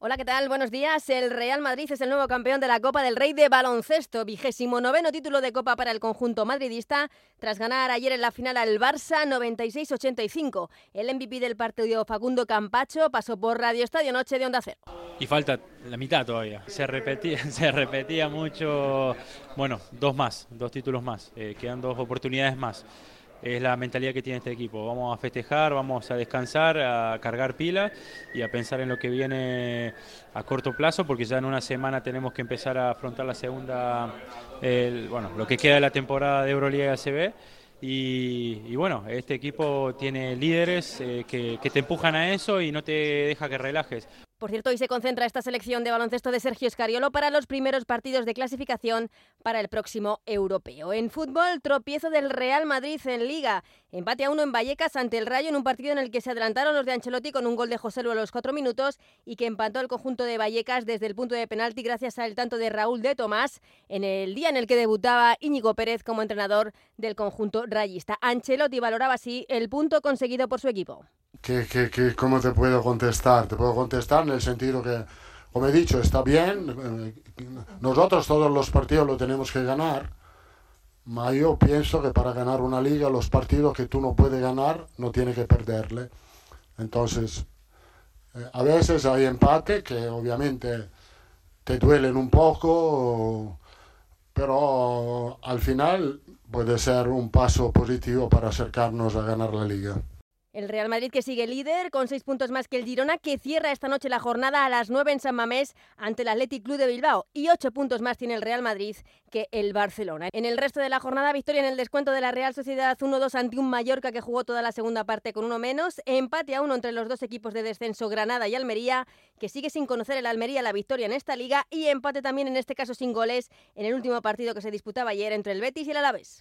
Hola, ¿qué tal? Buenos días. El Real Madrid es el nuevo campeón de la Copa del Rey de baloncesto, vigésimo noveno título de Copa para el conjunto madridista, tras ganar ayer en la final al Barça 96-85. El MVP del partido Facundo Campacho pasó por Radio Estadio Noche de Onda Cero. Y falta la mitad todavía. Se repetía, se repetía mucho. Bueno, dos más, dos títulos más. Eh, quedan dos oportunidades más es la mentalidad que tiene este equipo. Vamos a festejar, vamos a descansar, a cargar pilas y a pensar en lo que viene a corto plazo, porque ya en una semana tenemos que empezar a afrontar la segunda, bueno, lo que queda de la temporada de Euroliga y ACB. Y, bueno, este equipo tiene líderes eh, que te empujan a eso y no te deja que relajes. Por cierto, hoy se concentra esta selección de baloncesto de Sergio Escariolo para los primeros partidos de clasificación para el próximo europeo. En fútbol, tropiezo del Real Madrid en Liga. Empate a uno en Vallecas ante el Rayo en un partido en el que se adelantaron los de Ancelotti con un gol de José Lu a los cuatro minutos y que empató el conjunto de Vallecas desde el punto de penalti gracias al tanto de Raúl de Tomás en el día en el que debutaba Íñigo Pérez como entrenador del conjunto rayista. Ancelotti valoraba así el punto conseguido por su equipo. ¿Qué, cómo te puedo contestar? Te puedo contestar en el sentido que, como he dicho, está bien. Nosotros todos los partidos lo tenemos que ganar. Yo pienso que para ganar una liga, los partidos que tú no puedes ganar, no tienes que perderle. Entonces, eh, a veces hay empate que obviamente te duelen un poco, pero al final puede ser un paso positivo para acercarnos a ganar la liga. El Real Madrid que sigue líder con seis puntos más que el Girona que cierra esta noche la jornada a las nueve en San Mamés ante el Athletic Club de Bilbao y ocho puntos más tiene el Real Madrid que el Barcelona. En el resto de la jornada victoria en el descuento de la Real Sociedad 1-2 ante un Mallorca que jugó toda la segunda parte con uno menos, empate a uno entre los dos equipos de descenso Granada y Almería que sigue sin conocer el Almería la victoria en esta liga y empate también en este caso sin goles en el último partido que se disputaba ayer entre el Betis y el Alavés.